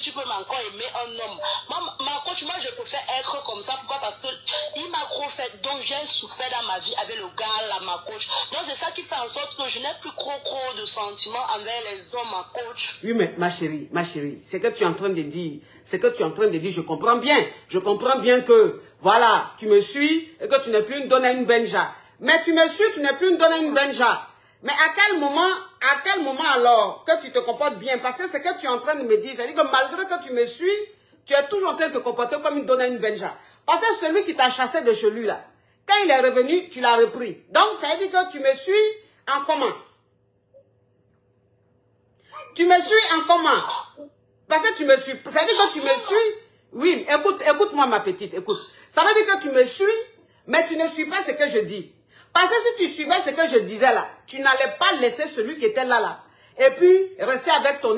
tu peux encore aimer un homme. Moi, ma coach, moi, je préfère être comme ça. Pourquoi? Parce que il m'a trop fait. Donc, j'ai souffert dans ma vie avec le gars, là, ma coach. Donc, c'est ça qui fait en sorte que je n'ai plus trop, trop de sentiments envers les hommes, ma coach. Oui, mais ma chérie, ma chérie, c'est que tu es en train de dire, c'est que tu es en train de dire, je comprends bien. Je comprends bien que, voilà, tu me suis et que tu n'es plus une donne à une benja. Mais tu me suis, tu n'es plus une donne à une benja. Mais à quel moment, à quel moment alors que tu te comportes bien Parce que c'est que tu es en train de me dire, c'est-à-dire que malgré que tu me suis, tu es toujours en train de te comporter comme une donne à une benja. Parce que celui qui t'a chassé de chez lui là, quand il est revenu, tu l'as repris. Donc ça veut dire que tu me suis en comment? Tu me suis en comment? Parce que tu me suis. Ça veut dire que tu me suis. Oui, écoute, écoute-moi ma petite, écoute. Ça veut dire que tu me suis, mais tu ne suis pas ce que je dis. Parce que si tu suivais ce que je disais là, tu n'allais pas laisser celui qui était là, là. Et puis, rester avec ton